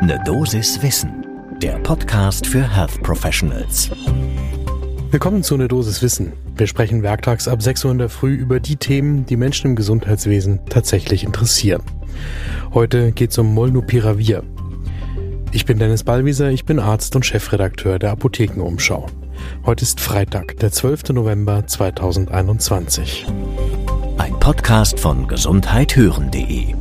Ne Dosis Wissen, der Podcast für Health Professionals. Willkommen zu Ne Dosis Wissen. Wir sprechen werktags ab 6 Uhr in der Früh über die Themen, die Menschen im Gesundheitswesen tatsächlich interessieren. Heute geht es um Molnupiravir. Ich bin Dennis Ballwieser, ich bin Arzt und Chefredakteur der Apothekenumschau. Heute ist Freitag, der 12. November 2021. Ein Podcast von gesundheithören.de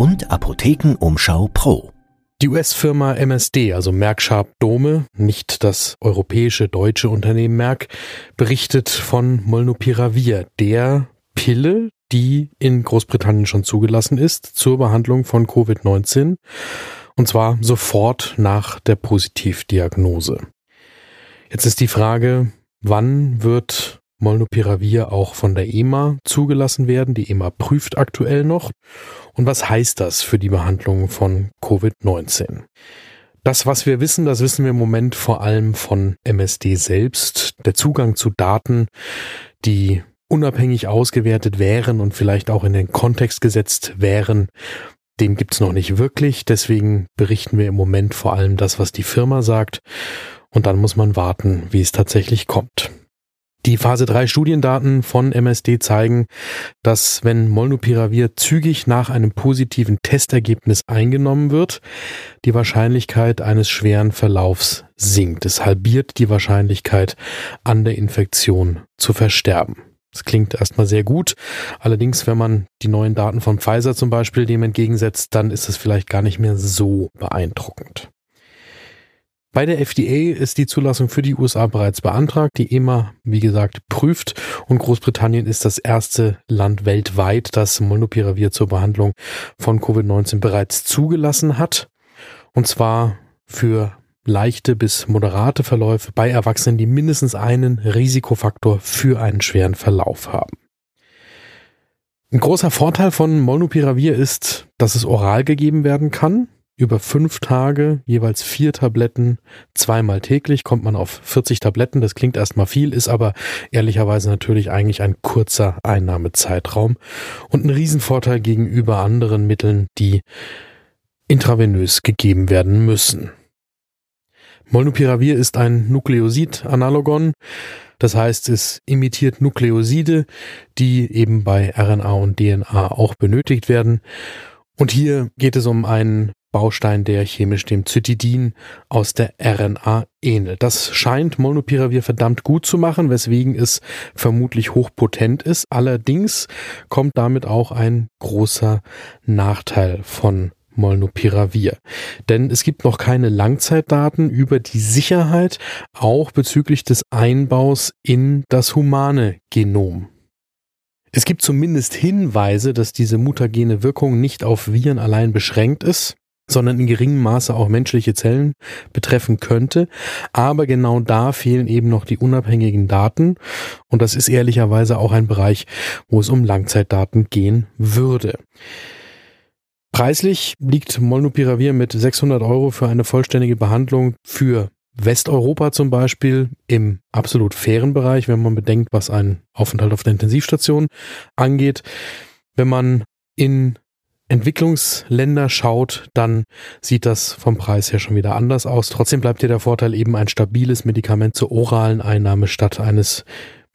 und Apothekenumschau Pro. Die US-Firma MSD, also Merck Sharp Dome, nicht das europäische deutsche Unternehmen Merck, berichtet von Molnupiravir, der Pille, die in Großbritannien schon zugelassen ist zur Behandlung von Covid-19 und zwar sofort nach der Positivdiagnose. Jetzt ist die Frage, wann wird Molnupiravir auch von der EMA zugelassen werden. Die EMA prüft aktuell noch. Und was heißt das für die Behandlung von Covid-19? Das, was wir wissen, das wissen wir im Moment vor allem von MSD selbst. Der Zugang zu Daten, die unabhängig ausgewertet wären und vielleicht auch in den Kontext gesetzt wären, den gibt's noch nicht wirklich. Deswegen berichten wir im Moment vor allem das, was die Firma sagt. Und dann muss man warten, wie es tatsächlich kommt. Die Phase 3 Studiendaten von MSD zeigen, dass wenn Molnupiravir zügig nach einem positiven Testergebnis eingenommen wird, die Wahrscheinlichkeit eines schweren Verlaufs sinkt. Es halbiert die Wahrscheinlichkeit, an der Infektion zu versterben. Das klingt erstmal sehr gut. Allerdings, wenn man die neuen Daten von Pfizer zum Beispiel dem entgegensetzt, dann ist es vielleicht gar nicht mehr so beeindruckend. Bei der FDA ist die Zulassung für die USA bereits beantragt. Die EMA, wie gesagt, prüft und Großbritannien ist das erste Land weltweit, das Molnupiravir zur Behandlung von Covid-19 bereits zugelassen hat. Und zwar für leichte bis moderate Verläufe bei Erwachsenen, die mindestens einen Risikofaktor für einen schweren Verlauf haben. Ein großer Vorteil von Molnupiravir ist, dass es oral gegeben werden kann über fünf Tage jeweils vier Tabletten, zweimal täglich, kommt man auf 40 Tabletten. Das klingt erstmal viel, ist aber ehrlicherweise natürlich eigentlich ein kurzer Einnahmezeitraum und ein Riesenvorteil gegenüber anderen Mitteln, die intravenös gegeben werden müssen. Molnupiravir ist ein Nukleosid-Analogon. Das heißt, es imitiert Nukleoside, die eben bei RNA und DNA auch benötigt werden. Und hier geht es um einen Baustein, der chemisch dem Zytidin aus der RNA ähnelt. Das scheint Molnupiravir verdammt gut zu machen, weswegen es vermutlich hochpotent ist. Allerdings kommt damit auch ein großer Nachteil von Molnupiravir. Denn es gibt noch keine Langzeitdaten über die Sicherheit, auch bezüglich des Einbaus in das humane Genom. Es gibt zumindest Hinweise, dass diese mutagene Wirkung nicht auf Viren allein beschränkt ist sondern in geringem Maße auch menschliche Zellen betreffen könnte. Aber genau da fehlen eben noch die unabhängigen Daten. Und das ist ehrlicherweise auch ein Bereich, wo es um Langzeitdaten gehen würde. Preislich liegt Molnupiravir mit 600 Euro für eine vollständige Behandlung für Westeuropa zum Beispiel im absolut fairen Bereich, wenn man bedenkt, was ein Aufenthalt auf der Intensivstation angeht. Wenn man in Entwicklungsländer schaut, dann sieht das vom Preis her schon wieder anders aus. Trotzdem bleibt dir der Vorteil eben ein stabiles Medikament zur oralen Einnahme statt eines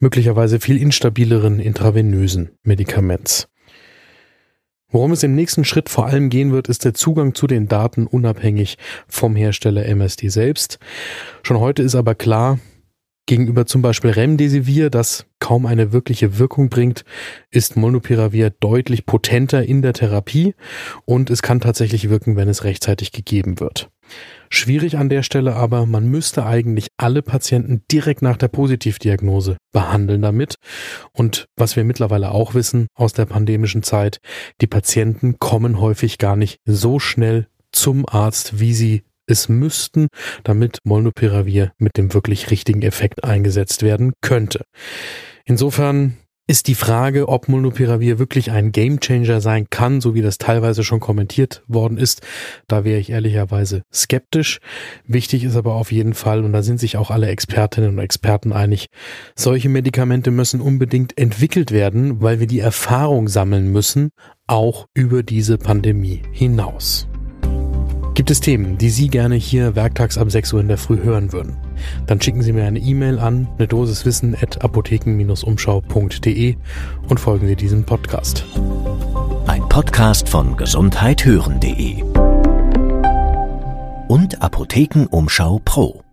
möglicherweise viel instabileren intravenösen Medikaments. Worum es im nächsten Schritt vor allem gehen wird, ist der Zugang zu den Daten unabhängig vom Hersteller MSD selbst. Schon heute ist aber klar, Gegenüber zum Beispiel Remdesivir, das kaum eine wirkliche Wirkung bringt, ist Molnupiravir deutlich potenter in der Therapie und es kann tatsächlich wirken, wenn es rechtzeitig gegeben wird. Schwierig an der Stelle aber, man müsste eigentlich alle Patienten direkt nach der Positivdiagnose behandeln damit. Und was wir mittlerweile auch wissen aus der pandemischen Zeit, die Patienten kommen häufig gar nicht so schnell zum Arzt, wie sie es müssten, damit Molnupiravir mit dem wirklich richtigen Effekt eingesetzt werden könnte. Insofern ist die Frage, ob Molnupiravir wirklich ein Gamechanger sein kann, so wie das teilweise schon kommentiert worden ist. Da wäre ich ehrlicherweise skeptisch. Wichtig ist aber auf jeden Fall, und da sind sich auch alle Expertinnen und Experten einig, solche Medikamente müssen unbedingt entwickelt werden, weil wir die Erfahrung sammeln müssen, auch über diese Pandemie hinaus. Gibt es Themen, die Sie gerne hier werktags ab 6 Uhr in der Früh hören würden? Dann schicken Sie mir eine E-Mail an eine Dosiswissen at apotheken-umschau.de und folgen Sie diesem Podcast. Ein Podcast von gesundheithören.de und Apothekenumschau Pro.